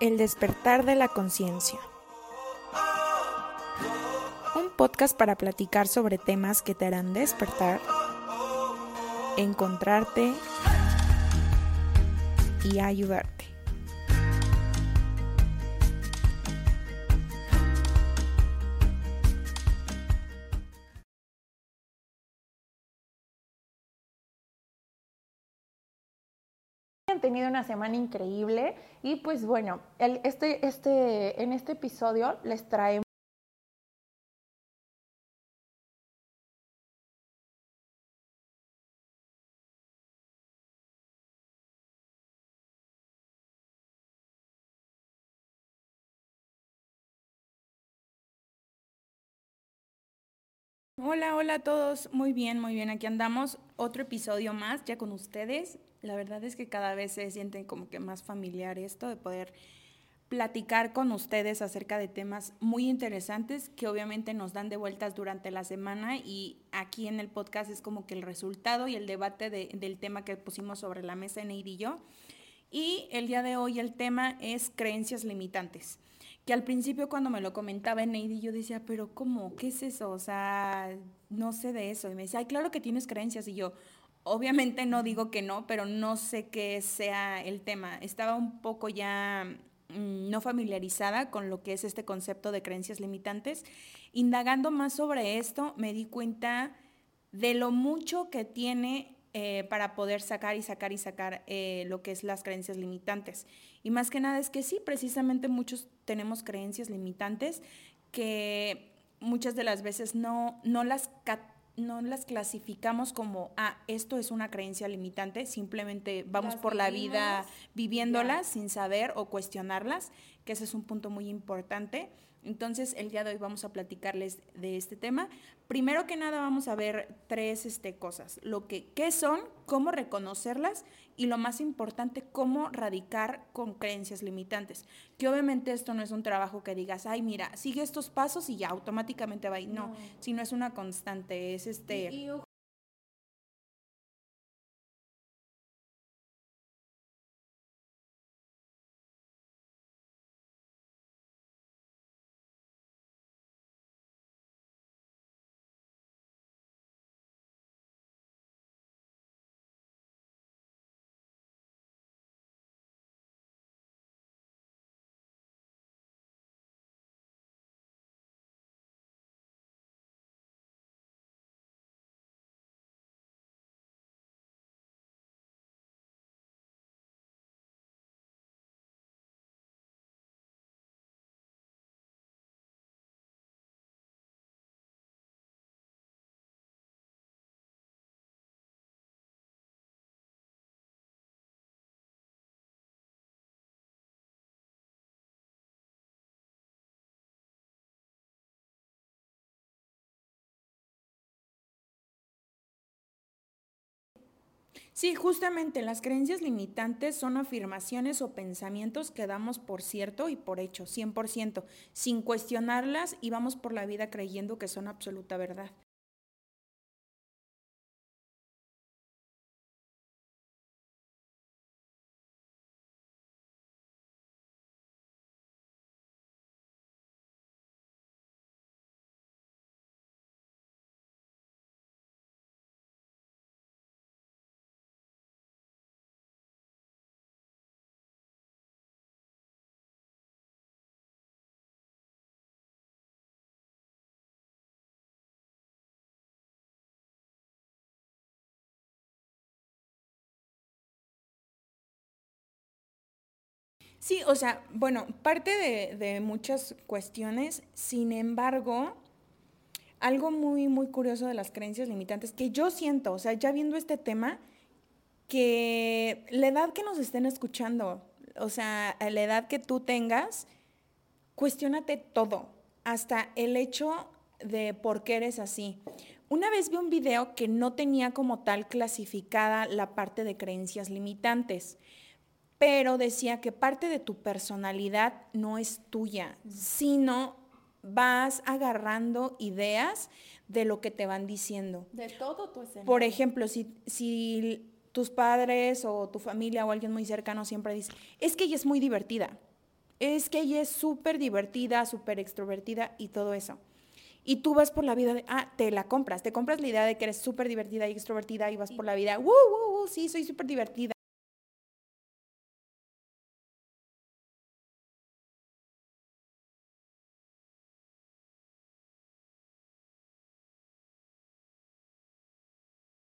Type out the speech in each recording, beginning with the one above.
El despertar de la conciencia. Un podcast para platicar sobre temas que te harán despertar, encontrarte y ayudarte. Tenido una semana increíble y pues bueno, el, este, este, en este episodio les traemos Hola, hola a todos. Muy bien, muy bien. Aquí andamos. Otro episodio más ya con ustedes. La verdad es que cada vez se sienten como que más familiar esto de poder platicar con ustedes acerca de temas muy interesantes que obviamente nos dan de vueltas durante la semana y aquí en el podcast es como que el resultado y el debate del tema que pusimos sobre la mesa en y yo. Y el día de hoy el tema es creencias limitantes que al principio cuando me lo comentaba en Neidy yo decía, pero ¿cómo? ¿Qué es eso? O sea, no sé de eso. Y me decía, ay, claro que tienes creencias. Y yo, obviamente no digo que no, pero no sé qué sea el tema. Estaba un poco ya mm, no familiarizada con lo que es este concepto de creencias limitantes. Indagando más sobre esto, me di cuenta de lo mucho que tiene eh, para poder sacar y sacar y sacar eh, lo que es las creencias limitantes. Y más que nada es que sí, precisamente muchos tenemos creencias limitantes que muchas de las veces no, no, las, no las clasificamos como, ah, esto es una creencia limitante, simplemente vamos por la vida viviéndolas sin saber o cuestionarlas, que ese es un punto muy importante. Entonces, el día de hoy vamos a platicarles de este tema. Primero que nada, vamos a ver tres este, cosas. Lo que, qué son, cómo reconocerlas y lo más importante, cómo radicar con creencias limitantes. Que obviamente esto no es un trabajo que digas, ay, mira, sigue estos pasos y ya automáticamente va a ir. No, sino es una constante, es este... Sí, justamente las creencias limitantes son afirmaciones o pensamientos que damos por cierto y por hecho, 100%, sin cuestionarlas y vamos por la vida creyendo que son absoluta verdad. Sí, o sea, bueno, parte de, muchas cuestiones, sin embargo, algo muy, muy curioso de las creencias limitantes, que yo siento, o sea, ya viendo este tema, que la edad que nos estén escuchando, o sea, la edad que tú tengas, cuestionate todo, hasta el hecho de por qué eres así. Una vez vi un video que no tenía como tal clasificada la parte de creencias limitantes pero decía que parte de tu personalidad no es tuya, sino vas agarrando ideas de lo que te van diciendo. De todo tu escenario. Por ejemplo, si, si tus padres o tu familia o alguien muy cercano siempre dice, es que ella es muy divertida. es que ella es súper divertida, súper extrovertida y todo eso. Y tú vas por la vida de, ah, te la compras, te compras la idea de que eres súper divertida y extrovertida y vas por la vida, ¡uh, uh, uh! Sí, soy súper divertida.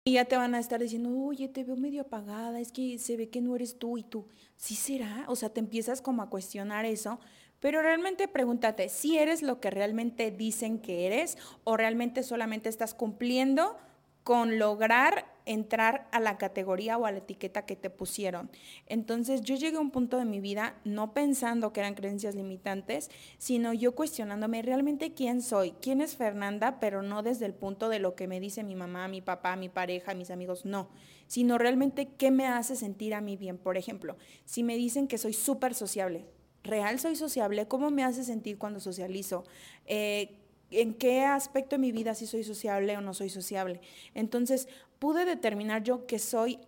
Y ya te van a estar diciendo, oye, te veo medio apagada, es que se ve que no eres tú y tú. ¿Sí será? O sea, te empiezas como a cuestionar eso, pero realmente pregúntate si eres lo que realmente dicen que eres o realmente solamente estás cumpliendo con lograr entrar a la categoría o a la etiqueta que te pusieron. Entonces yo llegué a un punto de mi vida no pensando que eran creencias limitantes, sino yo cuestionándome realmente quién soy, quién es Fernanda, pero no desde el punto de lo que me dice mi mamá, mi papá, mi pareja, mis amigos, no, sino realmente qué me hace sentir a mí bien. Por ejemplo, si me dicen que soy súper sociable, real soy sociable, ¿cómo me hace sentir cuando socializo? Eh, en qué aspecto de mi vida si soy sociable o no soy sociable. Entonces, pude determinar yo que soy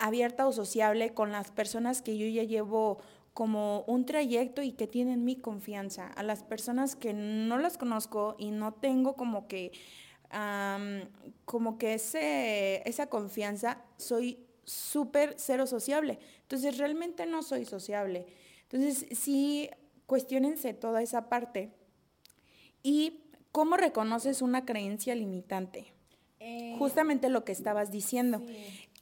abierta o sociable con las personas que yo ya llevo como un trayecto y que tienen mi confianza. A las personas que no las conozco y no tengo como que, como que ese, esa confianza, soy súper cero sociable. Entonces, realmente no soy sociable. Entonces, sí, cuestionense toda esa parte. Y ¿Cómo reconoces una creencia limitante? Eh, Justamente lo que estabas diciendo,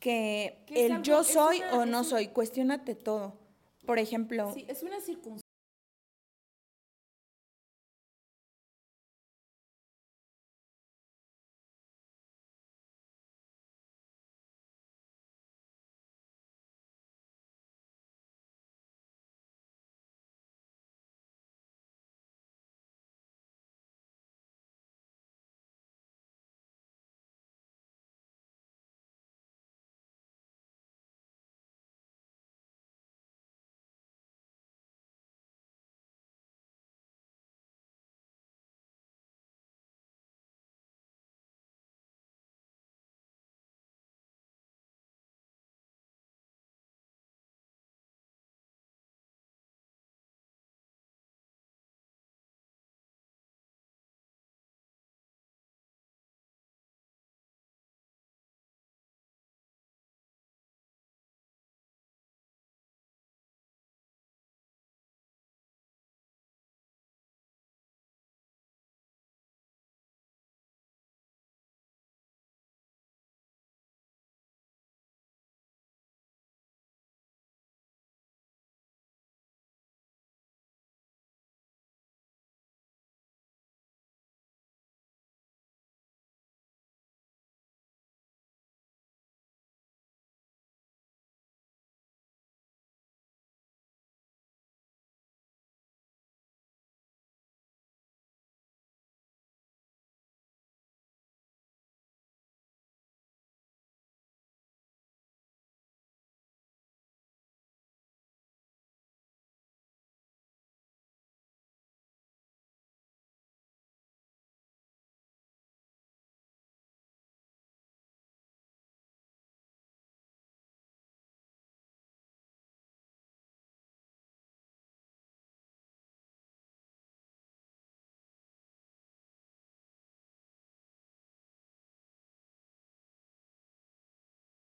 que el yo soy o no soy, cuestionate todo. Por ejemplo, sí, es una circunstancia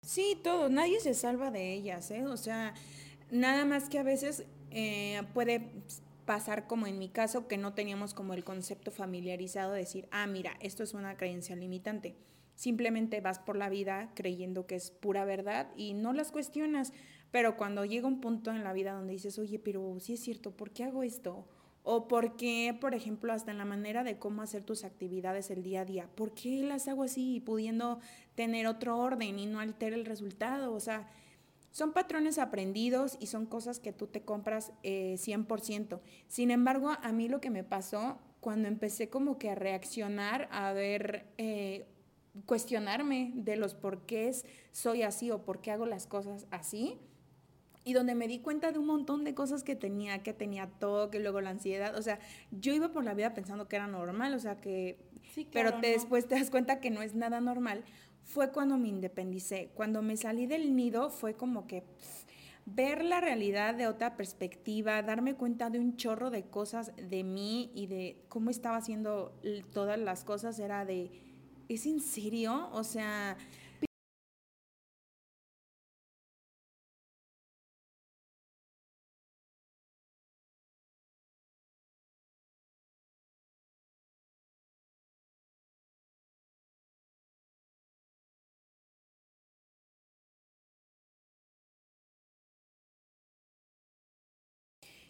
Sí, todo, nadie se salva de ellas, ¿eh? O sea, nada más que a veces eh, puede pasar como en mi caso, que no teníamos como el concepto familiarizado de decir, ah, mira, esto es una creencia limitante. Simplemente vas por la vida creyendo que es pura verdad y no las cuestionas. Pero cuando llega un punto en la vida donde dices, oye, pero sí es cierto, ¿por qué hago esto? O por qué, por ejemplo, hasta en la manera de cómo hacer tus actividades el día a día, ¿por qué las hago así pudiendo tener otro orden y no alter el resultado? O sea, son patrones aprendidos y son cosas que tú te compras eh, 100%. Sin embargo, a mí lo que me pasó cuando empecé como que a reaccionar, a ver, eh, cuestionarme de los por qué soy así o por qué hago las cosas así, y donde me di cuenta de un montón de cosas que tenía, que tenía todo, que luego la ansiedad, o sea, yo iba por la vida pensando que era normal, o sea, que, pero después te das cuenta que no es nada normal, fue cuando me independicé, cuando me salí del nido fue como que ver la realidad de otra perspectiva, darme cuenta de un chorro de cosas de mí y de cómo estaba haciendo todas las cosas, era de, ¿es en serio? O sea,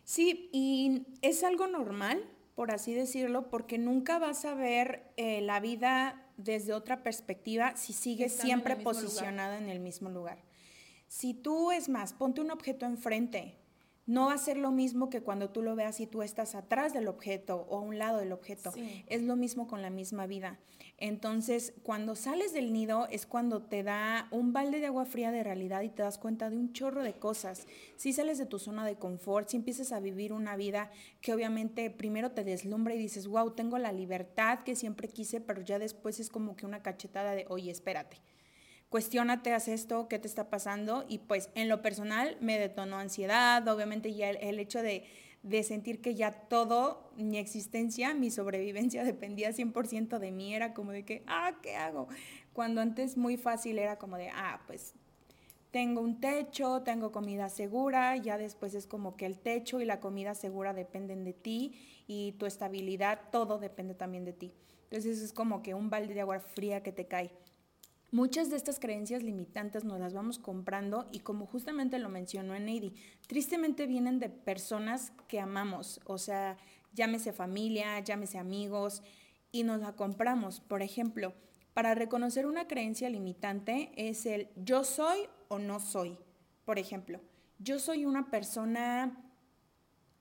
Sí, y es algo normal, por así decirlo, porque nunca vas a ver eh, la vida desde otra perspectiva si sigues siempre posicionada en el mismo lugar. Si tú, es más, ponte un objeto enfrente, no va a ser lo mismo que cuando tú lo veas y tú estás atrás del objeto o a un lado del objeto. Es lo mismo con la misma vida. Entonces, cuando sales del nido es cuando te da un balde de agua fría de realidad y te das cuenta de un chorro de cosas. Si sales de tu zona de confort, si empiezas a vivir una vida que obviamente primero te deslumbra y dices, wow, tengo la libertad que siempre quise, pero ya después es como que una cachetada de, oye, espérate cuestiónate, haz esto, qué te está pasando. Y pues en lo personal me detonó ansiedad, obviamente ya el, hecho de, sentir que ya todo, mi existencia, mi sobrevivencia dependía 100% de mí, era como de que, ah, ¿qué hago? Cuando antes muy fácil era como de, ah, pues tengo un techo, tengo comida segura, ya después es como que el techo y la comida segura dependen de ti y tu estabilidad, todo depende también de ti. Entonces es como que un balde de agua fría que te cae. Muchas de estas creencias limitantes nos las vamos comprando y como justamente lo mencionó Enedi, tristemente vienen de personas que amamos, o sea, llámese familia, llámese amigos, y nos la compramos. Por ejemplo, para reconocer una creencia limitante es el yo soy o no soy. Por ejemplo, yo soy una persona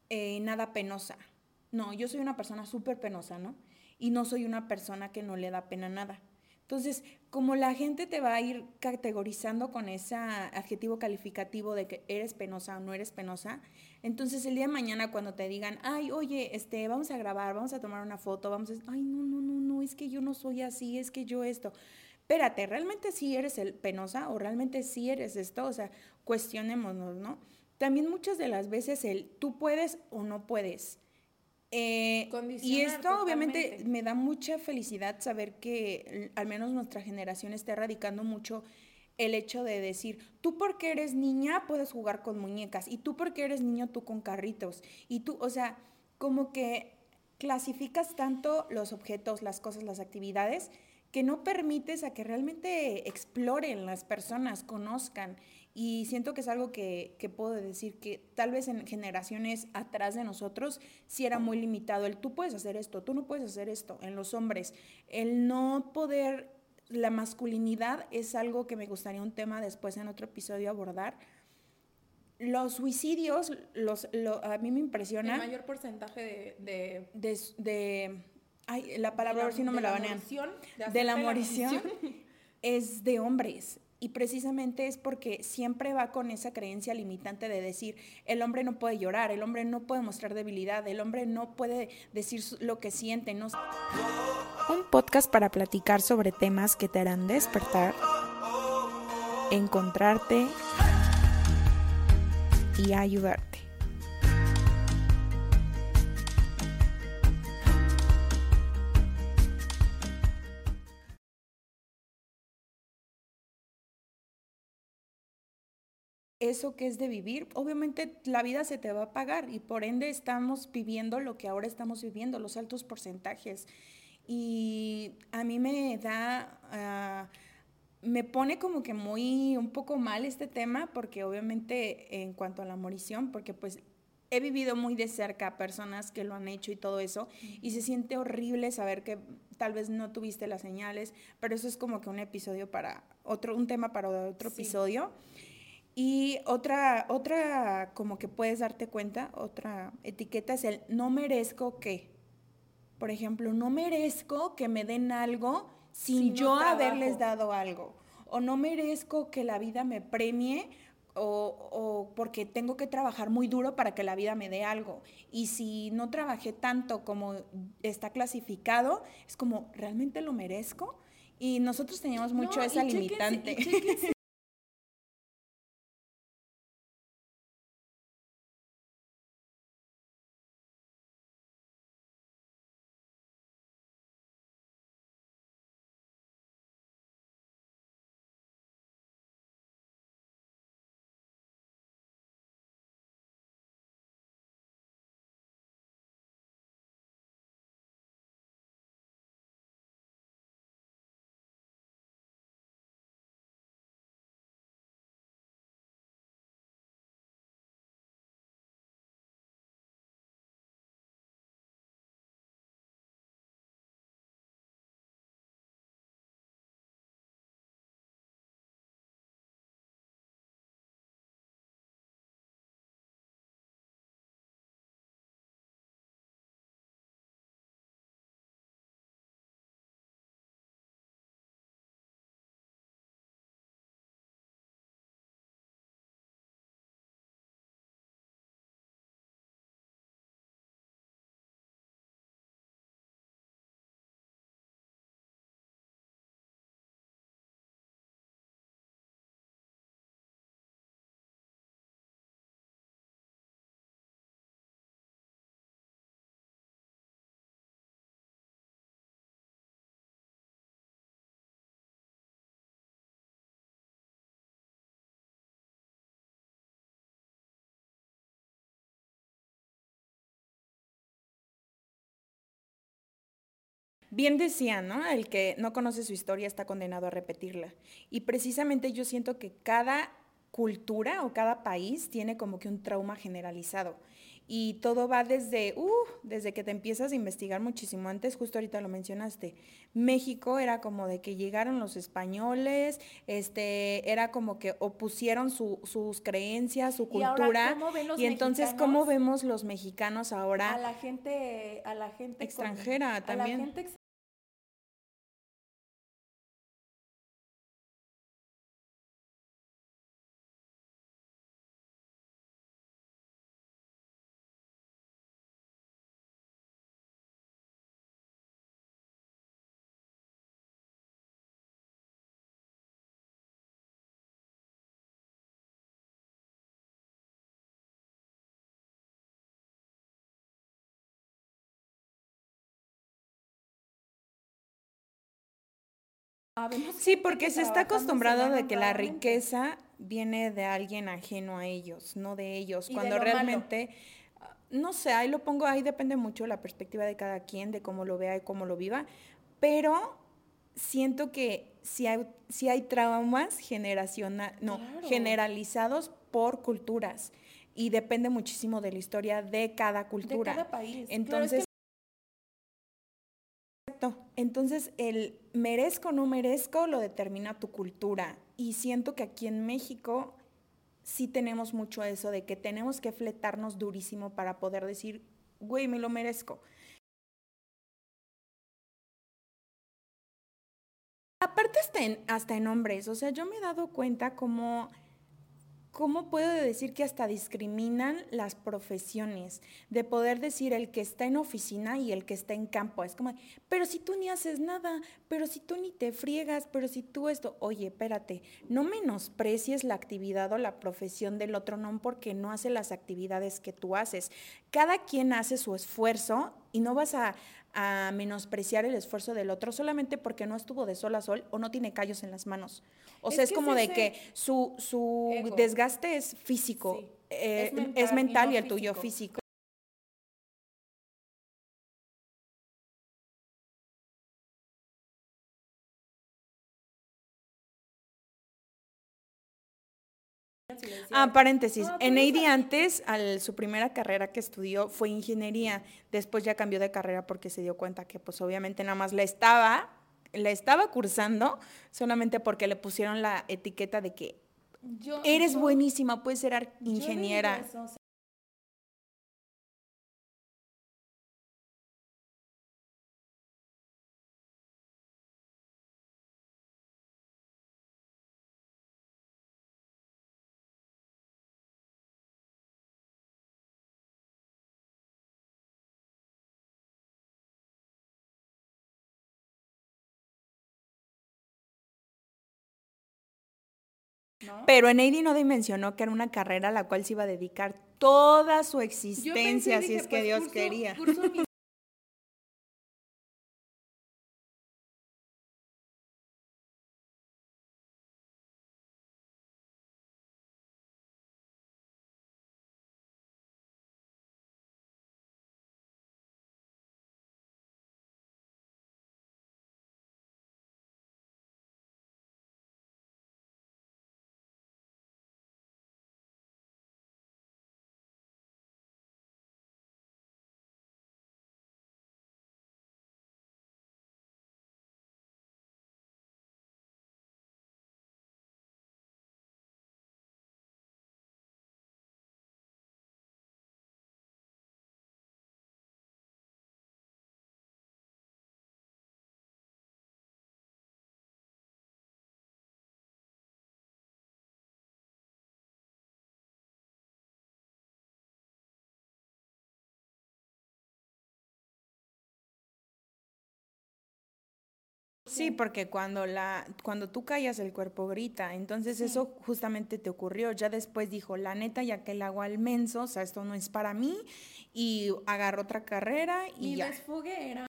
eh, nada penosa. No, yo soy una persona súper penosa, ¿no? Y no soy una persona que no le da pena nada. Entonces, como la gente te va a ir categorizando con ese adjetivo calificativo de que eres penosa o no eres penosa, entonces el día de mañana cuando te digan, ay, oye, este, vamos a grabar, vamos a tomar una foto, vamos a ay, no, no, no, no, es que yo no soy así, es que yo esto. Espérate, ¿realmente sí eres el penosa o realmente sí eres esto? O sea, cuestionémonos, ¿no? También muchas de las veces el tú puedes o no puedes eh, y esto obviamente me da mucha felicidad saber que al menos nuestra generación está erradicando mucho el hecho de decir, tú porque eres niña puedes jugar con muñecas y tú porque eres niño tú con carritos y tú, o sea, como que clasificas tanto los objetos, las cosas, las actividades que no permites a que realmente exploren las personas, conozcan y siento que es algo que, puedo decir que tal vez en generaciones atrás de nosotros sí era muy limitado. El tú puedes hacer esto, tú no puedes hacer esto. En los hombres, el no poder, la masculinidad es algo que me gustaría un tema después en otro episodio abordar. Los suicidios, los, a mí me impresiona. El mayor porcentaje de... De, de, ay, la palabra, a ver si no me la banean. De, de la morición es de hombres y precisamente es porque siempre va con esa creencia limitante de decir, el hombre no puede llorar, el hombre no puede mostrar debilidad, el hombre no puede decir lo que siente. No... Un podcast para platicar sobre temas que te harán despertar, encontrarte y ayudarte. Eso que es de vivir, obviamente la vida se te va a pagar y por ende estamos viviendo lo que ahora estamos viviendo, los altos porcentajes. Y a mí me da, ah, me pone como que muy, un poco mal este tema porque obviamente en cuanto a la morición, porque pues he vivido muy de cerca personas que lo han hecho y todo eso, y se siente horrible saber que tal vez no tuviste las señales, pero eso es como que un episodio para otro, un tema para otro episodio. Y otra, otra, como que puedes darte cuenta, otra etiqueta es el no merezco que. Por ejemplo, no merezco que me den algo sin yo haberles dado algo. O no merezco que la vida me premie o, o, porque tengo que trabajar muy duro para que la vida me dé algo. Y si no trabajé tanto como está clasificado, es como, ¿realmente lo merezco? Y nosotros teníamos mucho esa limitante. Bien decía, ¿no? El que no conoce su historia está condenado a repetirla. Y precisamente yo siento que cada cultura o cada país tiene como que un trauma generalizado. Y todo va desde, uh, desde que te empiezas a investigar muchísimo antes, justo ahorita lo mencionaste. México era como de que llegaron los españoles, este, era como que opusieron su, sus creencias, su cultura. Y, entonces, ¿cómo vemos los mexicanos ahora? A la gente, a la gente extranjera también. Sí, porque se está acostumbrado de que la riqueza viene de alguien ajeno a ellos, no de ellos, cuando realmente, no sé, ahí lo pongo, ahí depende mucho la perspectiva de cada quien, de cómo lo vea y cómo lo viva, pero siento que si hay, si hay traumas generacional, no, generalizados por culturas y depende muchísimo de la historia de cada cultura. De cada país. Entonces, entonces, el merezco o no merezco lo determina tu cultura. Y siento que aquí en México sí tenemos mucho eso de que tenemos que fletarnos durísimo para poder decir, güey, me lo merezco. Aparte hasta hasta en hombres, o sea, yo me he dado cuenta como ¿cómo puedo decir que hasta discriminan las profesiones? De poder decir el que está en oficina y el que está en campo. Es como, pero si tú ni haces nada, pero si tú ni te friegas, pero si tú esto, oye, espérate, no menosprecies la actividad o la profesión del otro, no porque no hace las actividades que tú haces. Cada quien hace su esfuerzo y no vas a, a menospreciar el esfuerzo del otro solamente porque no estuvo de sol a sol o no tiene callos en las manos. O sea, es, como de que su, su desgaste es físico, eh, es mental, y, el tuyo físico. Ah, paréntesis. en Eidi antes, al, su primera carrera que estudió fue ingeniería. Después ya cambió de carrera porque se dio cuenta que pues obviamente nada más la estaba, la estaba cursando solamente porque le pusieron la etiqueta de que eres buenísima, puedes ser ingeniera. Pero Eneidi no dimensionó que era una carrera a la cual se iba a dedicar toda su existencia, si es que pues, Dios quería. Sí, porque cuando la, cuando tú callas el cuerpo grita, entonces eso justamente te ocurrió. Ya después dijo, la neta, ya que el agua al menso, o sea, esto no es para mí, y agarró otra carrera y Mi ya.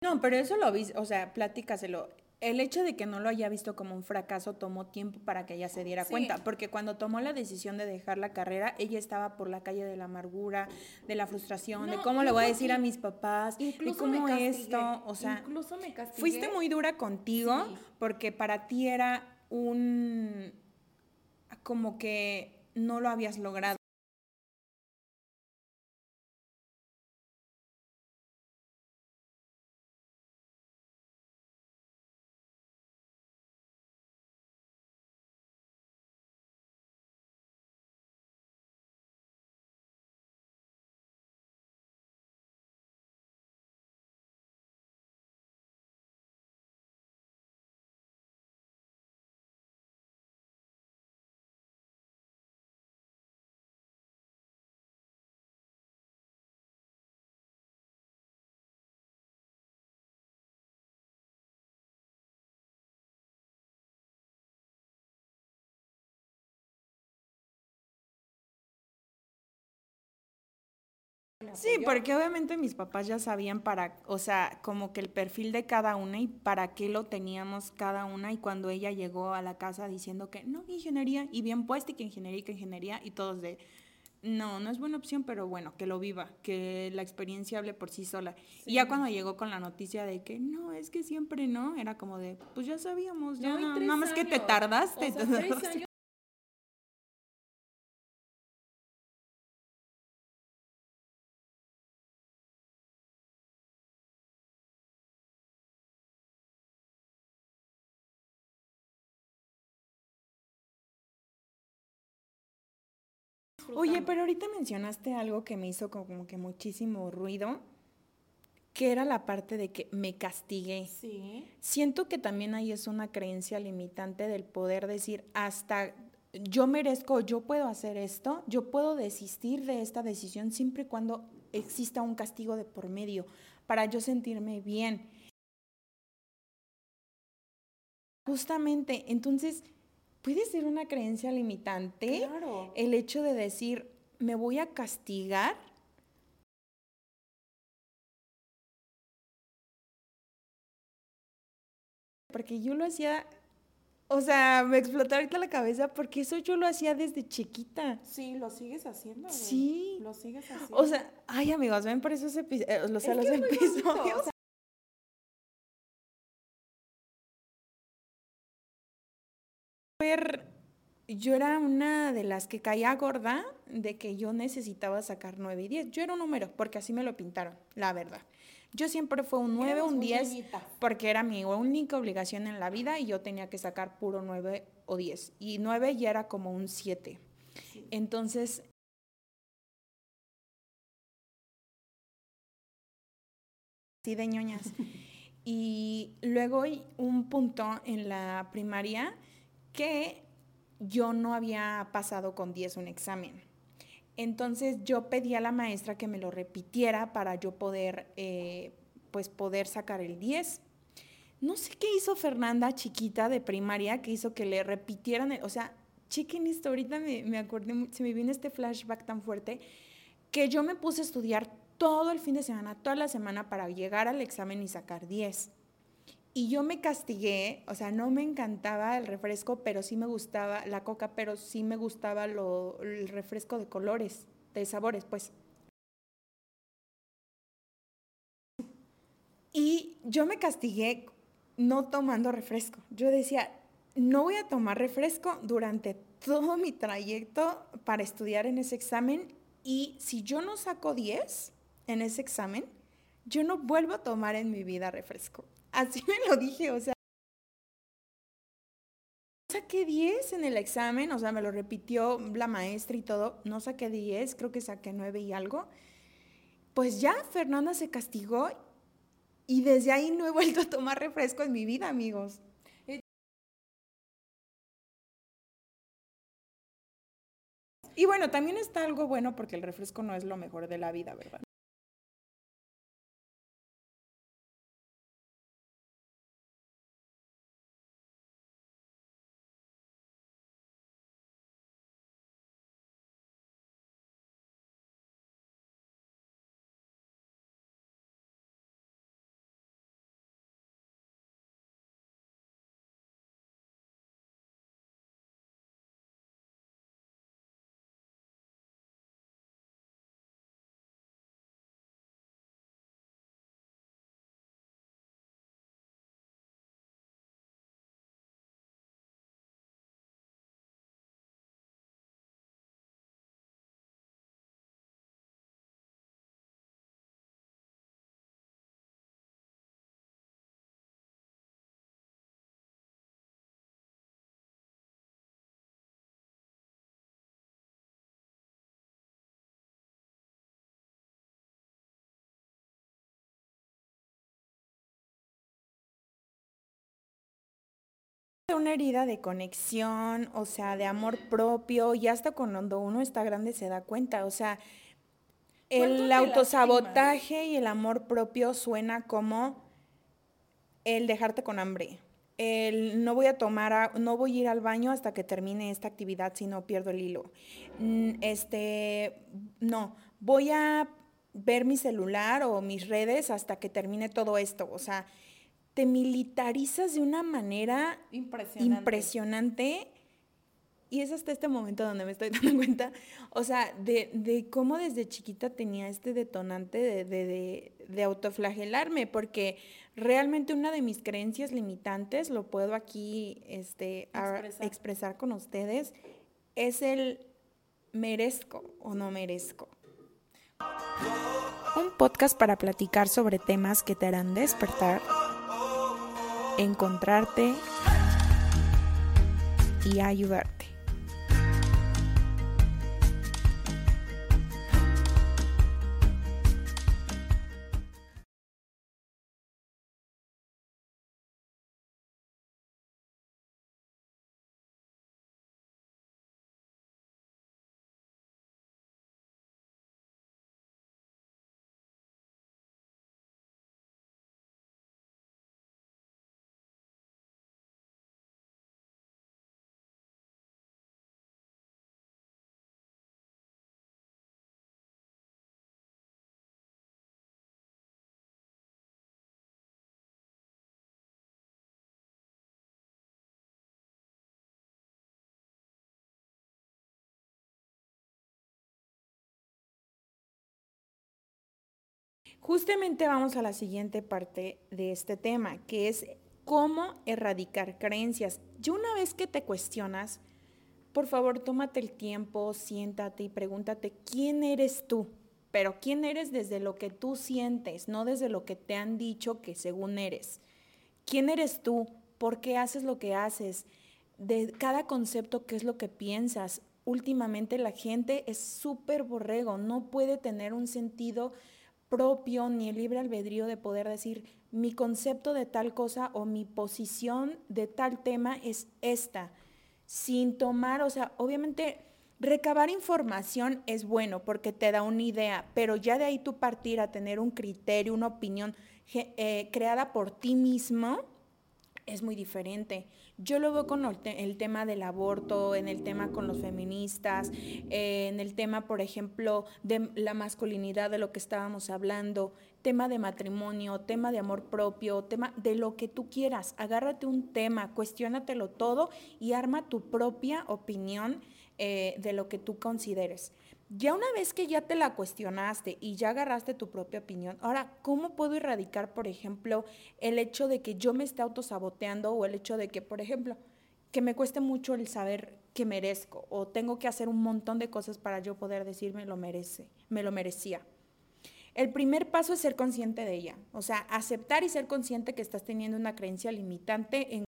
No, pero eso lo vi, o sea, platícaselo. El hecho de que no lo haya visto como un fracaso tomó tiempo para que ella se diera Sí. cuenta, porque cuando tomó la decisión de dejar la carrera, ella estaba por la calle de la amargura, de la frustración, de cómo le voy a decir a mis papás, de cómo esto, o sea, incluso me castigué. fuiste muy dura contigo Sí. porque para ti era un como que no lo habías logrado. Sí, porque obviamente mis papás ya sabían para, o sea, como que el perfil de cada una y para qué lo teníamos cada una. Y cuando ella llegó a la casa diciendo que no, ingeniería, y bien puesta y que ingeniería y que ingeniería, y todos de, no, no es buena opción, pero bueno, que lo viva, que la experiencia hable por sí sola. Y ya cuando llegó con la noticia de que no, es que siempre no, era como de, pues ya sabíamos, ya No, nada más que te tardaste. O sea, tres años Oye, pero ahorita mencionaste algo que me hizo como que muchísimo ruido, que era la parte de que me castigué. Sí. Siento que también ahí es una creencia limitante del poder decir hasta yo merezco, yo puedo hacer esto, yo puedo desistir de esta decisión siempre y cuando exista un castigo de por medio para yo sentirme bien. Justamente, entonces puede ser una creencia limitante Claro. el hecho de decir, me voy a castigar. Porque yo lo hacía, o sea, me explotó ahorita la cabeza porque eso yo lo hacía desde chiquita. Sí, lo sigues haciendo. güey. Sí. Lo sigues haciendo. O sea, ay amigos, ven por esos epi- eh, Es los bonito, episodios. o sea, yo era una de las que caía gorda de que yo necesitaba sacar 9 y 10. Yo era un número, porque así me lo pintaron, la verdad. Yo siempre fue un 9, éramos un muy 10, niñitas. porque era mi única obligación en la vida y yo tenía que sacar puro 9 o 10. Y 9 ya era como un 7. Sí. Entonces, así de ñoñas. Y luego un punto en la primaria que yo no había pasado con 10 un examen. Entonces yo pedí a la maestra que me lo repitiera para yo poder, eh, pues poder sacar el 10. No sé qué hizo Fernanda chiquita de primaria que hizo que le repitieran, el- o sea, chequen esto, ahorita me, me acordé, se me viene este flashback tan fuerte, que yo me puse a estudiar todo el fin de semana, toda la semana para llegar al examen y sacar 10. Y yo me castigué, o sea, no me encantaba el refresco, pero sí me gustaba la coca, pero sí me gustaba lo, el refresco de colores, de sabores, pues. Y yo me castigué no tomando refresco. Yo decía, no voy a tomar refresco durante todo mi trayecto para estudiar en ese examen y si yo no saco 10 en ese examen, yo no vuelvo a tomar en mi vida refresco. Así me lo dije, o sea. Saqué 10 en el examen, o sea, me lo repitió la maestra y todo. No saqué 10, creo que saqué 9 y algo. Pues ya Fernanda se castigó y desde ahí no he vuelto a tomar refresco en mi vida, amigos. Y bueno, también está algo bueno porque el refresco no es lo mejor de la vida, ¿verdad? Una herida de conexión, o sea, de amor propio, y hasta cuando uno está grande se da cuenta, o sea, el autosabotaje y el amor propio suena como el dejarte con hambre. El no voy a tomar, no voy a ir al baño hasta que termine esta actividad si no pierdo el hilo. Mm, este, no, voy a ver mi celular o mis redes hasta que termine todo esto. O sea, te militarizas de una manera impresionante. impresionante y es hasta este momento donde me estoy dando cuenta, o sea, de, de cómo desde chiquita tenía este detonante de, de, de, autoflagelarme, porque realmente una de mis creencias limitantes, lo puedo aquí este, expresar. expresar con ustedes, es el merezco o no merezco. Un podcast para platicar sobre temas que te harán despertar, encontrarte y ayudarte. Justamente vamos a la siguiente parte de este tema, que es cómo erradicar creencias. Y una vez que te cuestionas, por favor, tómate el tiempo, siéntate y pregúntate quién eres tú, pero quién eres desde lo que tú sientes, no desde lo que te han dicho que según eres. ¿Quién eres tú? ¿Por qué haces lo que haces? De cada concepto, ¿qué es lo que piensas? Últimamente la gente es súper borrego, no puede tener un sentido propio ni el libre albedrío de poder decir mi concepto de tal cosa o mi posición de tal tema es esta, sin tomar, o sea, obviamente recabar información es bueno porque te da una idea, pero ya de ahí tú partir a tener un criterio, una opinión eh, creada por ti mismo, es muy diferente. Yo lo veo con el, tema del aborto, en el tema con los feministas, eh, en el tema, por ejemplo, de la masculinidad de lo que estábamos hablando, tema de matrimonio, tema de amor propio, tema de lo que tú quieras. Agárrate un tema, cuestiónatelo todo y arma tu propia opinión eh, de lo que tú consideres. Ya una vez que ya te la cuestionaste y ya agarraste tu propia opinión, ahora, ¿cómo puedo erradicar, por ejemplo, el hecho de que yo me esté autosaboteando o el hecho de que, por ejemplo, que me cueste mucho el saber que merezco o tengo que hacer un montón de cosas para yo poder decirme lo merece, me lo merecía? El primer paso es ser consciente de ella, o sea, aceptar y ser consciente que estás teniendo una creencia limitante en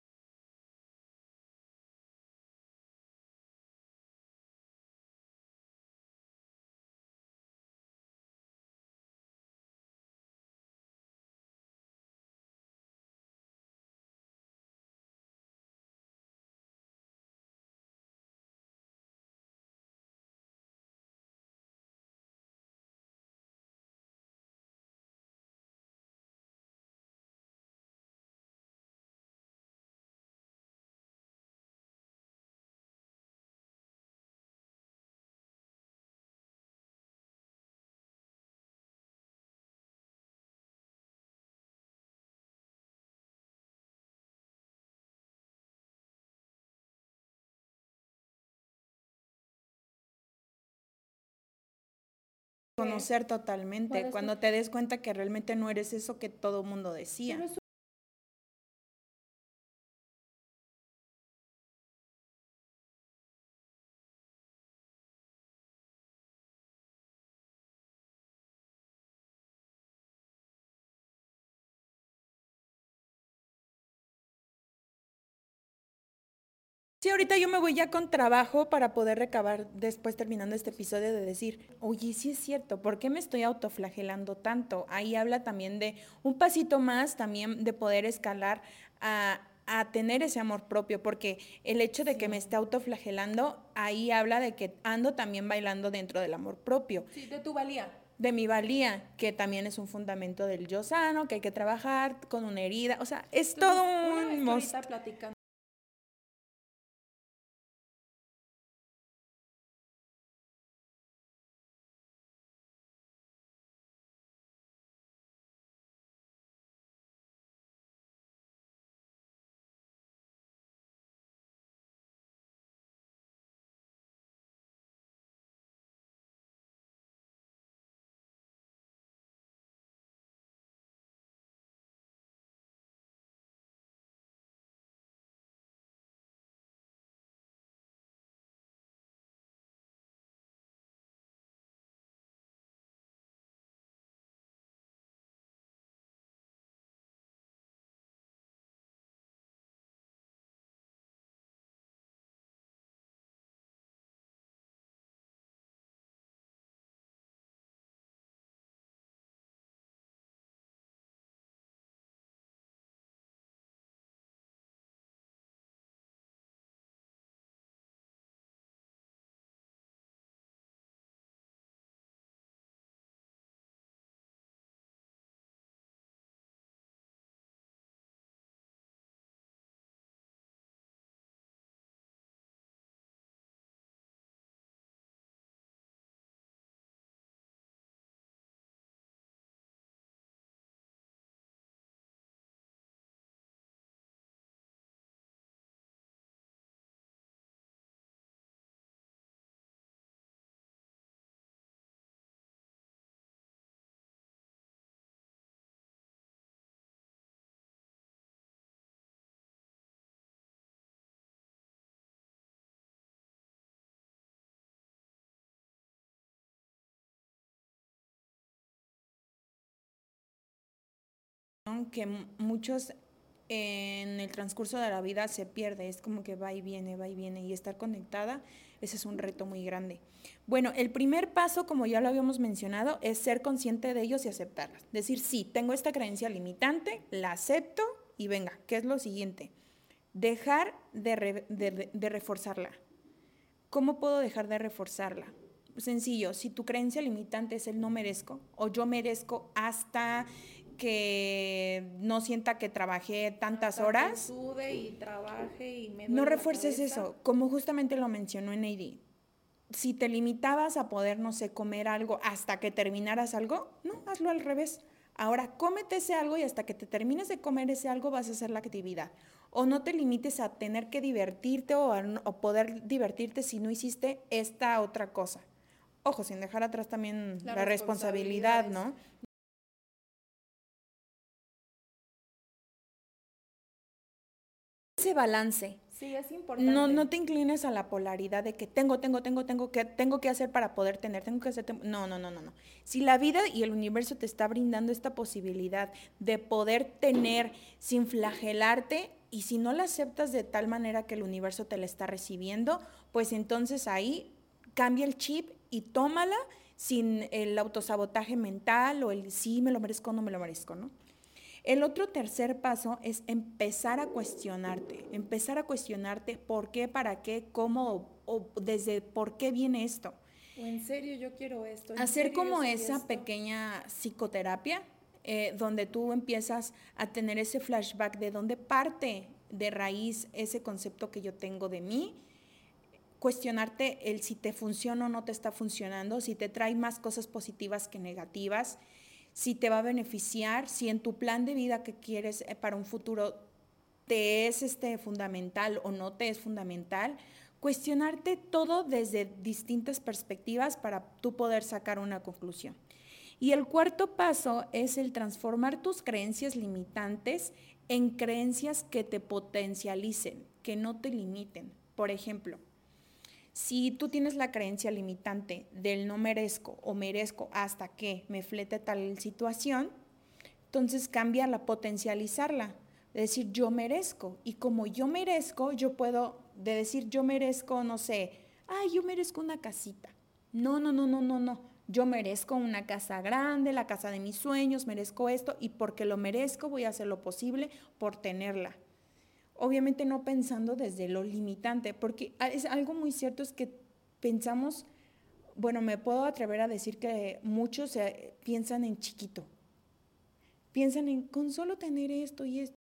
conocer totalmente, cuando te des cuenta que realmente no eres eso que todo mundo decía. Sí, ahorita yo me voy ya con trabajo para poder recabar después terminando este episodio de decir, oye, sí es cierto, ¿por qué me estoy autoflagelando tanto? Ahí habla también de un pasito más, también de poder escalar a, a tener ese amor propio, porque el hecho de que me esté autoflagelando, ahí habla de que ando también bailando dentro del amor propio. Sí, de tu valía. De mi valía, que también es un fundamento del yo sano, que hay que trabajar con una herida, o sea, es todo un... platicando que muchos en el transcurso de la vida se pierde, es como que va y viene, va y viene, y estar conectada, ese es un reto muy grande. Bueno, el primer paso, como ya lo habíamos mencionado, es ser consciente de ellos y aceptarlas. Decir, sí, tengo esta creencia limitante, la acepto y venga, ¿qué es lo siguiente? Dejar de, de reforzarla. ¿Cómo puedo dejar de reforzarla? Sencillo, si tu creencia limitante es el no merezco o yo merezco hasta que no sienta que trabajé tantas horas. y trabaje y me no refuerces eso, como justamente lo mencionó en AD. Si te limitabas a poder, no sé, comer algo hasta que terminaras algo, no, hazlo al revés. Ahora, cómete ese algo y hasta que te termines de comer ese algo vas a hacer la actividad. O no te limites a tener que divertirte o, o poder divertirte si no hiciste esta otra cosa. Ojo, sin dejar atrás también la responsabilidad, ¿no? Ese balance. Sí, es importante. No, no te inclines a la polaridad de que tengo, tengo, tengo, tengo que, tengo que hacer para poder tener, tengo que hacer. No, no, no, no, no. Si la vida y el universo te está brindando esta posibilidad de poder tener sin flagelarte, y si no la aceptas de tal manera que el universo te la está recibiendo, pues entonces ahí cambia el chip y tómala sin el autosabotaje mental o el sí me lo merezco o no me lo merezco, ¿no? El otro tercer paso es empezar a cuestionarte, empezar a cuestionarte por qué, para qué, cómo o, desde por qué viene esto. O en serio yo quiero esto. Hacer como esa pequeña psicoterapia eh, donde tú empiezas a tener ese flashback de dónde parte de raíz ese concepto que yo tengo de mí, cuestionarte el si te funciona o no te está funcionando, si te trae más cosas positivas que negativas si te va a beneficiar, si en tu plan de vida que quieres eh, para un futuro te es este fundamental o no te es fundamental, cuestionarte todo desde distintas perspectivas para tú poder sacar una conclusión. Y el cuarto paso es el transformar tus creencias limitantes en creencias que te potencialicen, que no te limiten. Por ejemplo, si tú tienes la creencia limitante del no merezco o merezco hasta que me flete tal situación, entonces cambiarla, potencializarla, de decir yo merezco. Y como yo merezco, yo puedo de decir yo merezco, no sé, ay, yo merezco una casita. No, no, no, no, no, no. Yo merezco una casa grande, la casa de mis sueños, merezco esto y porque lo merezco voy a hacer lo posible por tenerla. Obviamente no pensando desde lo limitante, porque es algo muy cierto es que pensamos, bueno, me puedo atrever a decir que muchos piensan en chiquito, piensan en con solo tener esto y esto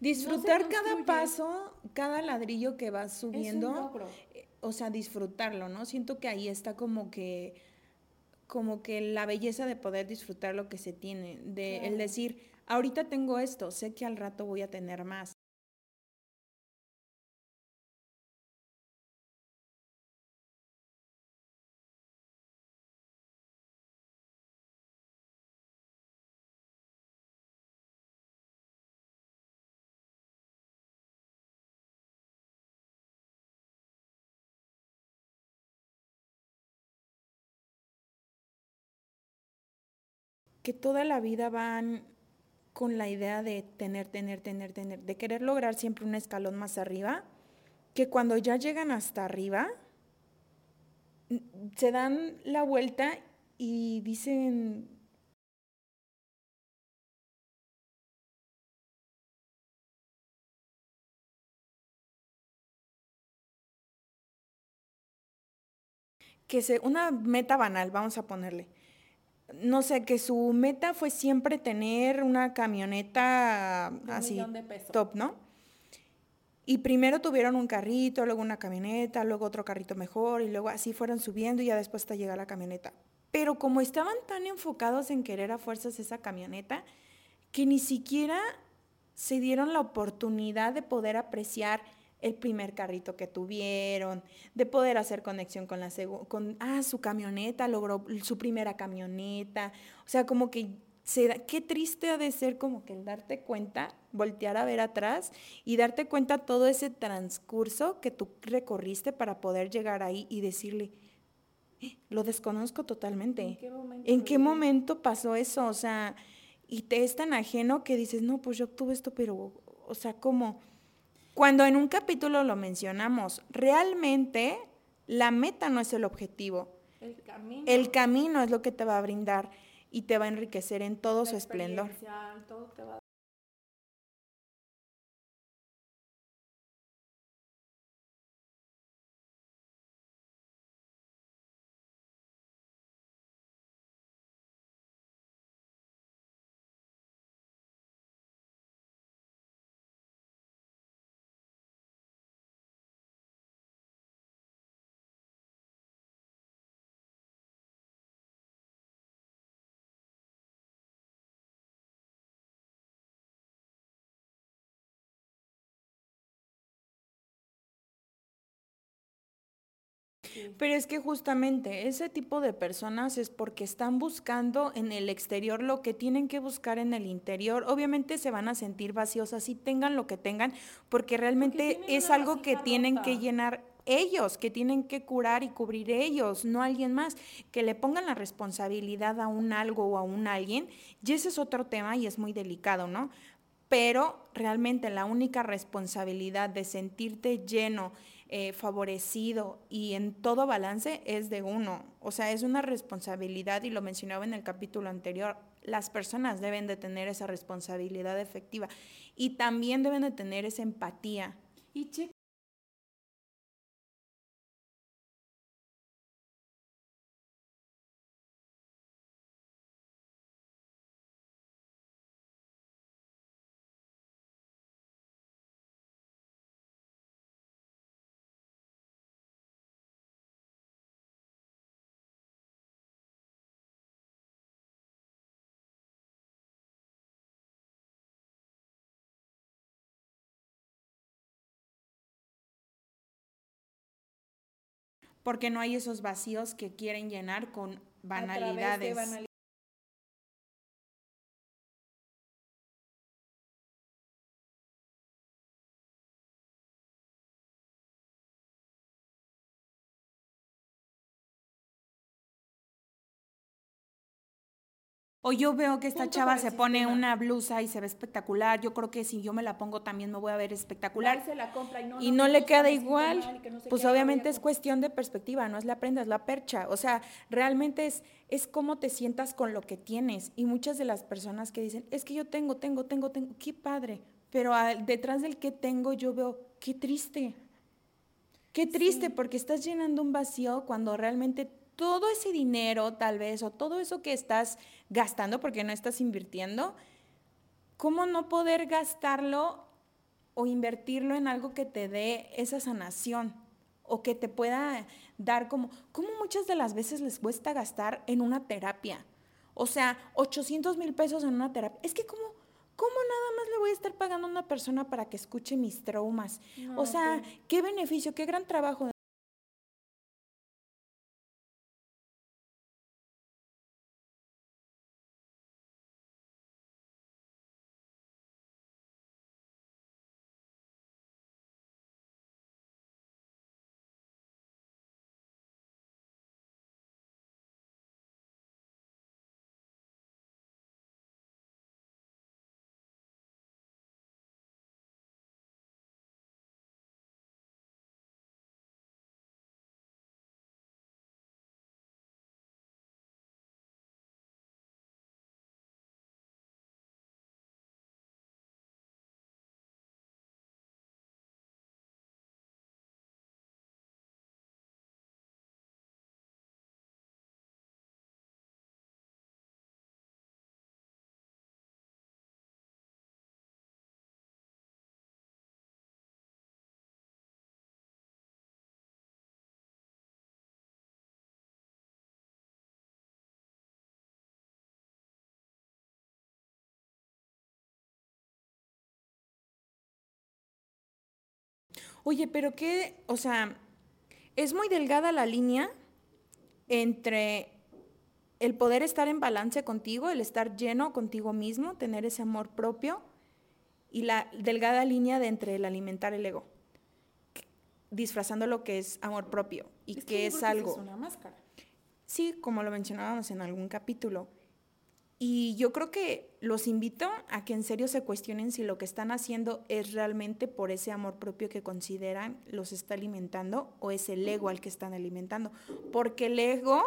Disfrutar cada paso, cada ladrillo que vas subiendo, eh, o sea, disfrutarlo, ¿no? Siento que ahí está como que como que la belleza de poder disfrutar lo que se tiene, de el decir, ahorita tengo esto, sé que al rato voy a tener más. Que toda la vida van con la idea de tener, tener, tener, tener, de querer lograr siempre un escalón más arriba, que cuando ya llegan hasta arriba, se dan la vuelta y dicen, que se, una meta banal, vamos a ponerle no sé, que su meta fue siempre tener una camioneta así, top, ¿no? Y primero tuvieron un carrito, luego una camioneta, luego otro carrito mejor, y luego así fueron subiendo y ya después hasta llega la camioneta. Pero como estaban tan enfocados en querer a fuerzas esa camioneta, que ni siquiera se dieron la oportunidad de poder apreciar el primer carrito que tuvieron, de poder hacer conexión con la con ah, su camioneta, logró su primera camioneta. O sea, como que se da, qué triste ha de ser como que el darte cuenta, voltear a ver atrás y darte cuenta todo ese transcurso que tú recorriste para poder llegar ahí y decirle, eh, lo desconozco totalmente. ¿En qué momento, ¿En qué momento pasó eso? O sea, y te es tan ajeno que dices, no, pues yo tuve esto, pero, o sea, ¿cómo? Cuando en un capítulo lo mencionamos, realmente la meta no es el objetivo. El camino. El camino es lo que te va a brindar y te va a enriquecer en todo su esplendor. Todo te va Pero es que justamente ese tipo de personas es porque están buscando en el exterior lo que tienen que buscar en el interior. Obviamente se van a sentir vacíos así tengan lo que tengan, porque realmente es algo que tienen que llenar ellos, que tienen que curar y cubrir ellos, no alguien más, que le pongan la responsabilidad a un algo o a un alguien, y ese es otro tema y es muy delicado, ¿no? Pero realmente la única responsabilidad de sentirte lleno, eh, favorecido y en todo balance es de uno. O sea, es una responsabilidad y lo mencionaba en el capítulo anterior. Las personas deben de tener esa responsabilidad efectiva y también deben de tener esa empatía. Y porque no hay esos vacíos que quieren llenar con banalidades. O yo veo que esta chava se pone una blusa y se ve espectacular. Yo creo que si yo me la pongo también me voy a ver espectacular. y no, le queda igual. pues obviamente es cuestión de perspectiva, no es la prenda, es la percha. O sea, realmente es, es cómo te sientas con lo que tienes. Y muchas de las personas que dicen, es que yo tengo, tengo, tengo, tengo, qué padre. Pero detrás del que tengo yo veo, qué triste. Qué triste porque estás llenando un vacío cuando realmente todo ese dinero tal vez o todo eso que estás gastando porque no estás invirtiendo, ¿cómo no poder gastarlo o invertirlo en algo que te dé esa sanación o que te pueda dar como, ¿cómo muchas de las veces les cuesta gastar en una terapia? O sea, 800 mil pesos en una terapia. Es que como, ¿cómo nada más le voy a estar pagando a una persona para que escuche mis traumas? o sea, qué beneficio, qué gran trabajo Oye, pero qué, o sea, es muy delgada la línea entre el poder estar en balance contigo, el estar lleno contigo mismo, tener ese amor propio, y la delgada línea de entre el alimentar el ego, disfrazando lo que es amor propio y que, es algo. Es una máscara. Sí, como lo mencionábamos en algún capítulo. Y yo creo que los invito a que en serio se cuestionen si lo que están haciendo es realmente por ese amor propio que consideran los está alimentando o es el ego al que están alimentando. Porque el ego,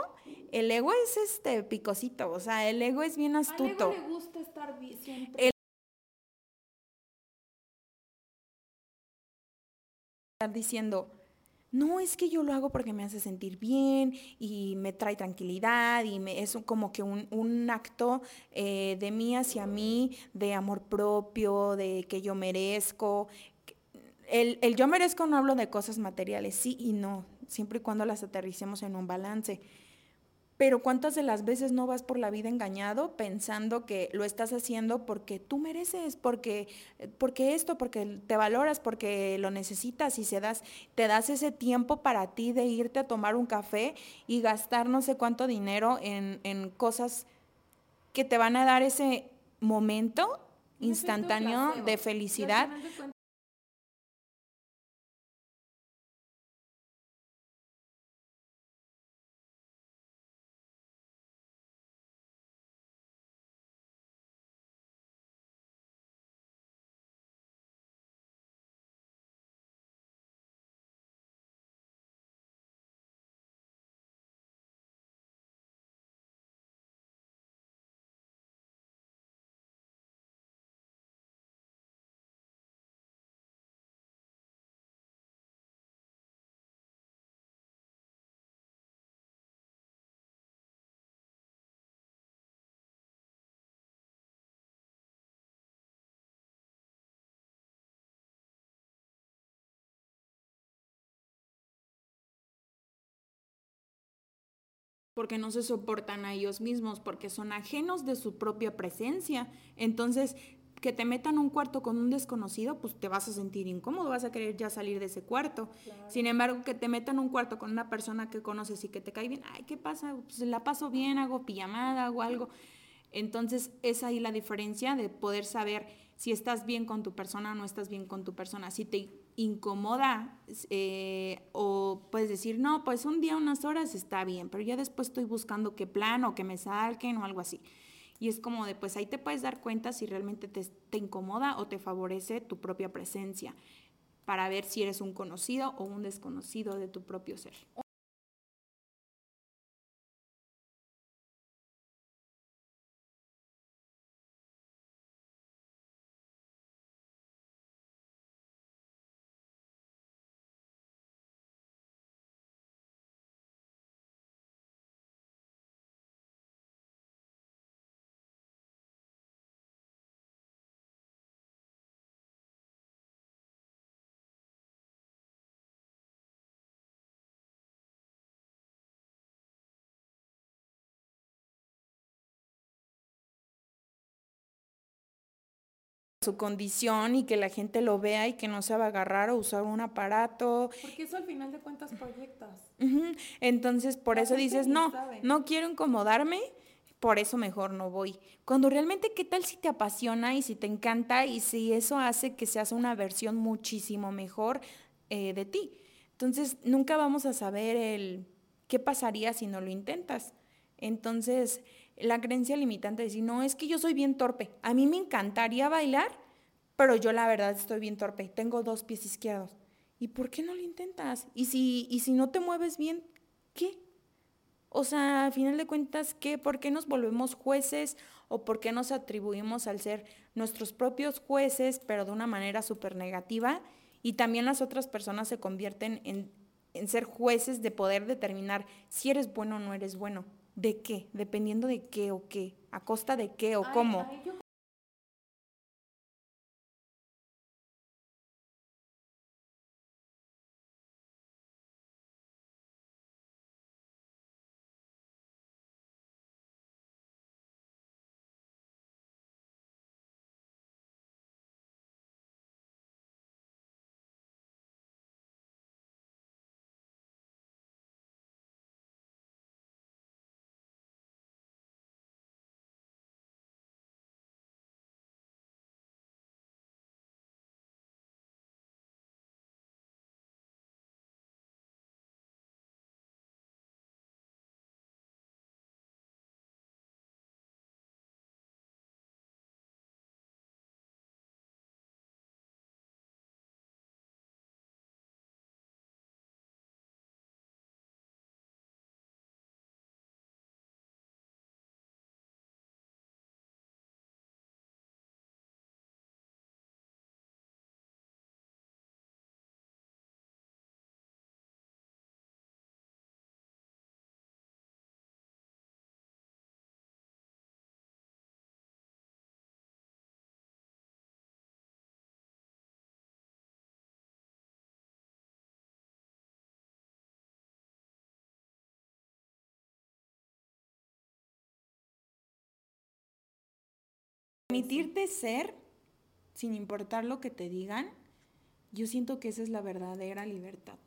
el ego es este picosito, o sea, el ego es bien astuto. Al ego le gusta estar siempre. estar diciendo, no es que yo lo hago porque me hace sentir bien y me trae tranquilidad y me, es como que un, acto eh, de mí hacia mí, de amor propio, de que yo merezco. El, el yo merezco no hablo de cosas materiales, sí y no, siempre y cuando las aterricemos en un balance. Pero ¿cuántas de las veces no vas por la vida engañado pensando que lo estás haciendo porque tú mereces, porque, porque esto, porque te valoras, porque lo necesitas y se das, te das ese tiempo para ti de irte a tomar un café y gastar no sé cuánto dinero en, en cosas que te van a dar ese momento instantáneo de felicidad porque no se soportan a ellos mismos, porque son ajenos de su propia presencia. Entonces, que te metan un cuarto con un desconocido, pues te vas a sentir incómodo, vas a querer ya salir de ese cuarto. Sin embargo, que te metan un cuarto con una persona que conoces y que te cae bien, ay, ¿qué pasa? Pues la paso bien, hago pijamada, hago algo. Entonces, es ahí la diferencia de poder saber si estás bien con tu persona o no estás bien con tu persona. Si te incomoda eh, o puedes decir, no, pues un día, unas horas está bien, pero ya después estoy buscando qué plan o que me salquen o algo así. Y es como de, pues ahí te puedes dar cuenta si realmente te, te incomoda o te favorece tu propia presencia para ver si eres un conocido o un desconocido de tu propio ser. Su condición y que la gente lo vea y que no se va a agarrar o usar un aparato. Porque eso al final de cuentas proyectas. Entonces, por eso dices, no, no quiero incomodarme, por eso mejor no voy. Cuando realmente, ¿qué tal si te apasiona y si te encanta y si eso hace que seas una versión muchísimo mejor eh, de ti? Entonces, nunca vamos a saber el qué pasaría si no lo intentas. Entonces, la creencia limitante de decir, no, es que yo soy bien torpe. A mí me encantaría bailar, pero yo la verdad estoy bien torpe. Tengo dos pies izquierdos. ¿Y por qué no lo intentas? Y si, y si no te mueves bien, ¿qué? O sea, al final de cuentas, ¿qué? ¿Por qué nos volvemos jueces o por qué nos atribuimos al ser nuestros propios jueces, pero de una manera súper negativa? Y también las otras personas se convierten en, en ser jueces de poder determinar si eres bueno o no eres bueno. ¿De qué? Dependiendo de qué o qué, a costa de qué o cómo. Permitirte ser, sin importar lo que te digan, yo siento que esa es la verdadera libertad.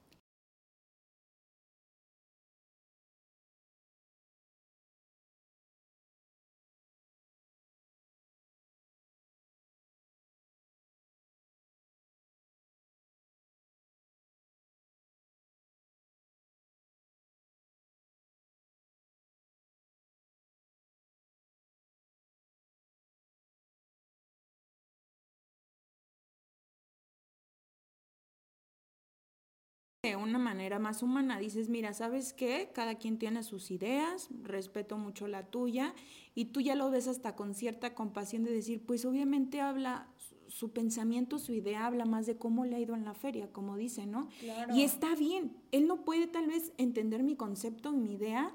De una manera más humana. Dices, mira, ¿sabes qué? Cada quien tiene sus ideas, respeto mucho la tuya, y tú ya lo ves hasta con cierta compasión de decir, pues obviamente habla, su pensamiento, su idea habla más de cómo le ha ido en la feria, como dice, ¿no? Y está bien, él no puede tal vez entender mi concepto, mi idea,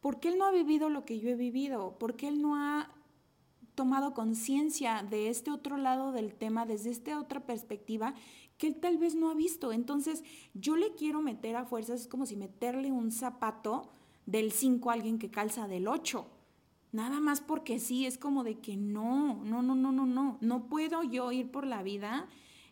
porque él no ha vivido lo que yo he vivido, porque él no ha tomado conciencia de este otro lado del tema, desde esta otra perspectiva, que él tal vez no ha visto. Entonces, yo le quiero meter a fuerzas, es como si meterle un zapato del 5 a alguien que calza del 8. Nada más porque sí, es como de que no, no, no, no, no, no. No puedo yo ir por la vida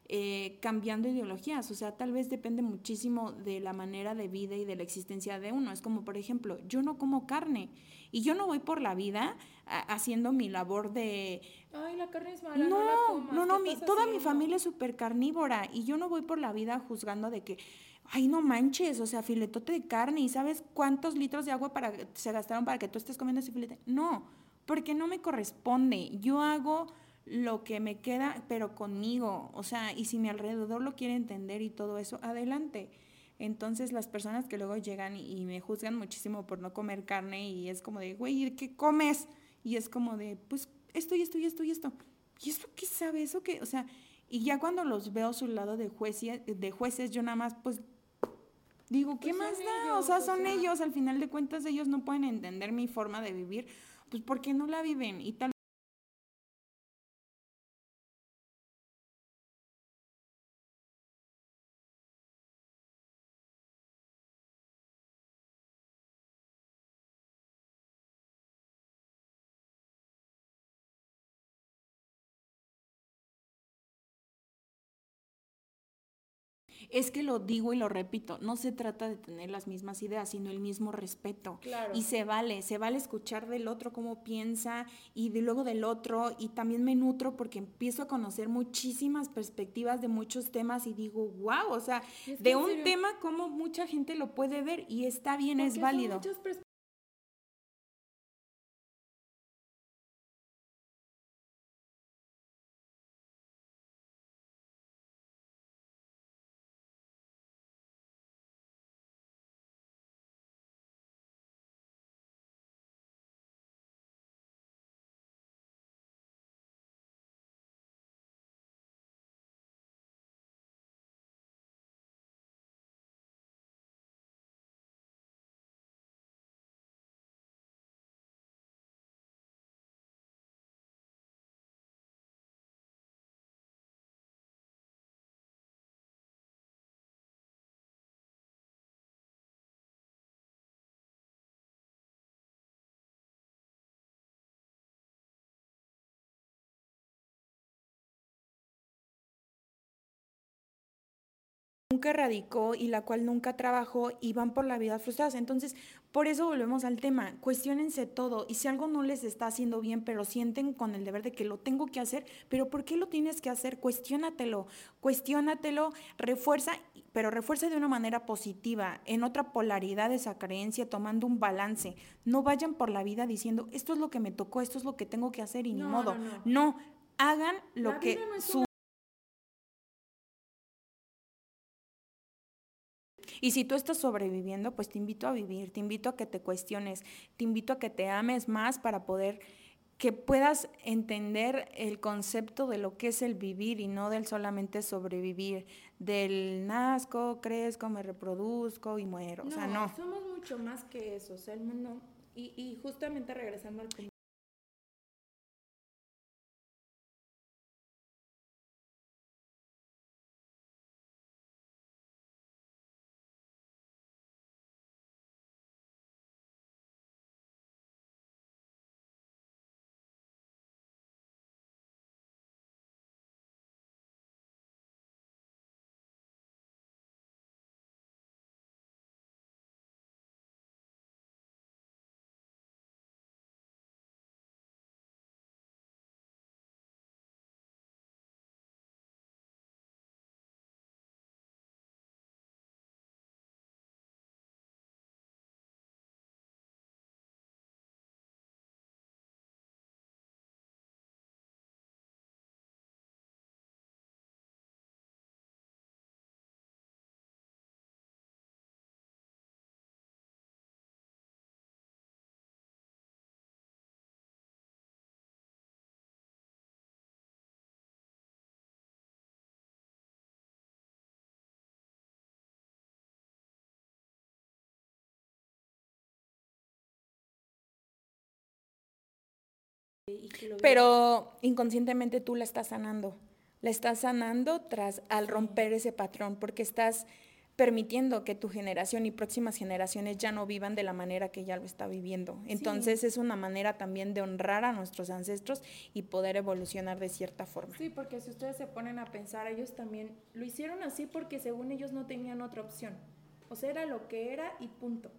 eh, cambiando ideologías. O sea, tal vez depende muchísimo de la manera de vida y de la existencia de uno. Es como, por ejemplo, yo no como carne y yo no voy por la vida haciendo mi labor de... Ay, la carne es mala. No, no, no, toda mi familia es súper carnívora y yo no voy por la vida juzgando de que ay, no manches, o sea, filetote de carne y sabes cuántos litros de agua para, se gastaron para que tú estés comiendo ese filete. No, porque no me corresponde. Yo hago lo que me queda, pero conmigo. O sea, y si mi alrededor lo quiere entender y todo eso, adelante. Entonces las personas que luego llegan y, me juzgan muchísimo por no comer carne y es como de, güey, ¿qué comes? Y es como de, pues esto y esto y esto y esto. ¿Y eso qué sabe? ¿Eso qué? O sea, y ya cuando los veo a su lado de, de jueces, yo nada más, pues digo, ¿qué pues más da? o sea, son ellos, al final de cuentas ellos no pueden entender mi forma de vivir, pues porque no la viven y tal es que lo digo y lo repito, no se trata de tener las mismas ideas, sino el mismo respeto. Y se vale, se vale escuchar del otro cómo piensa y de luego del otro y también me nutro porque empiezo a conocer muchísimas perspectivas de muchos temas y digo, wow, o sea, de un tema como mucha gente lo puede ver y está bien, es válido. Nunca erradicó y la cual nunca trabajó y van por la vida frustradas. Entonces, por eso volvemos al tema, cuestionense todo y si algo no les está haciendo bien, pero sienten con el deber de que lo tengo que hacer, pero ¿por qué lo tienes que hacer? Cuestiónatelo, cuestiónatelo, refuerza, pero refuerza de una manera positiva, en otra polaridad esa creencia, tomando un balance. No vayan por la vida diciendo, esto es lo que me tocó, esto es lo que tengo que hacer y ni modo. No, hagan lo que su Y si tú estás sobreviviendo, pues te invito a vivir, te invito a que te cuestiones, te invito a que te ames más para poder que puedas entender el concepto de lo que es el vivir y no del solamente sobrevivir, del nazco, crezco, me reproduzco y muero. o sea, no. Somos mucho más que eso, o sea, el mundo, y, y justamente regresando al Pero inconscientemente tú la estás sanando. La estás sanando tras al romper ese patrón, porque estás permitiendo que tu generación y próximas generaciones ya no vivan de la manera que ya lo está viviendo. Entonces es una manera también de honrar a nuestros ancestros y poder evolucionar de cierta forma. Sí, porque si ustedes se ponen a pensar, ellos también lo hicieron así porque según ellos no tenían otra opción. O sea, era lo que era y punto.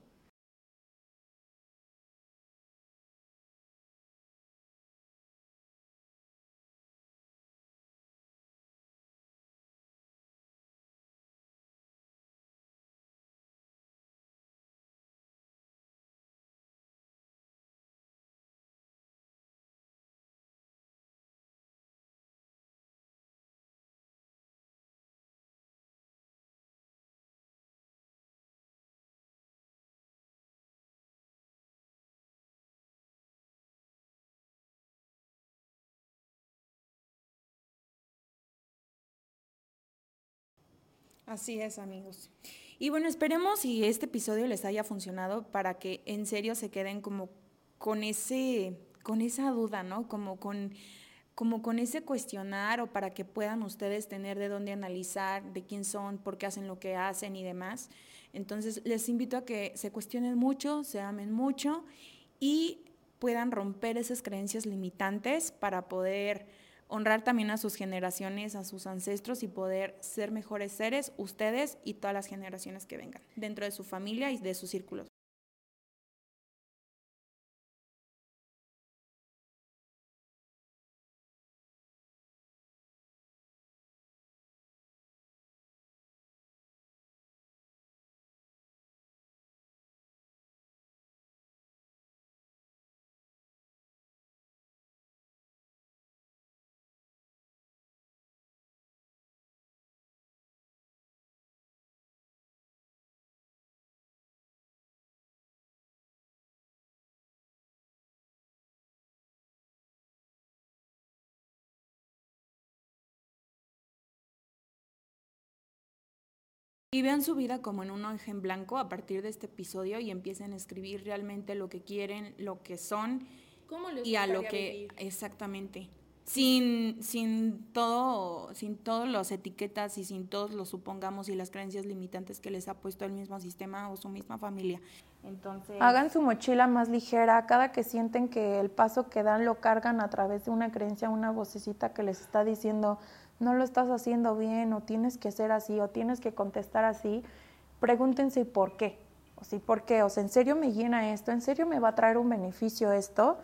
Así es, amigos. Y bueno, esperemos si este episodio les haya funcionado para que en serio se queden como con ese con esa duda, ¿no? Como con como con ese cuestionar o para que puedan ustedes tener de dónde analizar, de quién son, por qué hacen lo que hacen y demás. Entonces, les invito a que se cuestionen mucho, se amen mucho y puedan romper esas creencias limitantes para poder honrar también a sus generaciones, a sus ancestros y poder ser mejores seres, ustedes y todas las generaciones que vengan, dentro de su familia y de sus círculos. Y vean su vida como en un hoja en blanco a partir de este episodio y empiecen a escribir realmente lo que quieren, lo que son y a lo que exactamente. Sin, sin todo, sin todas las etiquetas y sin todos los supongamos y las creencias limitantes que les ha puesto el mismo sistema o su misma familia. Entonces, hagan su mochila más ligera, cada que sienten que el paso que dan lo cargan a través de una creencia, una vocecita que les está diciendo no lo estás haciendo bien o tienes que ser así o tienes que contestar así, pregúntense por qué. O si por qué, o sea, ¿en serio me llena esto? ¿En serio me va a traer un beneficio esto?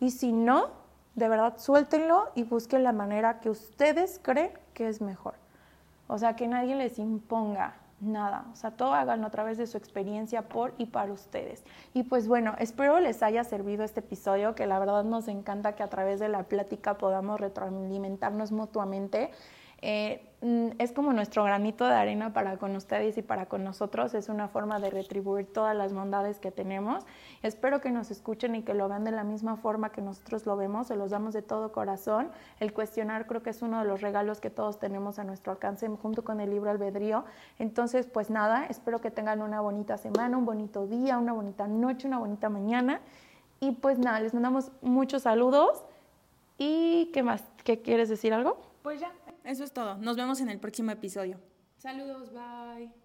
Y si no, de verdad suéltenlo y busquen la manera que ustedes creen que es mejor. O sea, que nadie les imponga nada, o sea, todo háganlo a través de su experiencia por y para ustedes. Y pues bueno, espero les haya servido este episodio, que la verdad nos encanta que a través de la plática podamos retroalimentarnos mutuamente eh, mm, es como nuestro granito de arena para con ustedes y para con nosotros. Es una forma de retribuir todas las bondades que tenemos. Espero que nos escuchen y que lo vean de la misma forma que nosotros lo vemos. Se los damos de todo corazón. El cuestionar creo que es uno de los regalos que todos tenemos a nuestro alcance junto con el libro albedrío. Entonces, pues nada, espero que tengan una bonita semana, un bonito día, una bonita noche, una bonita mañana. Y pues nada, les mandamos muchos saludos. ¿Y qué más? ¿Qué quieres decir algo? Pues ya, eso es todo. Nos vemos en el próximo episodio. Saludos, bye.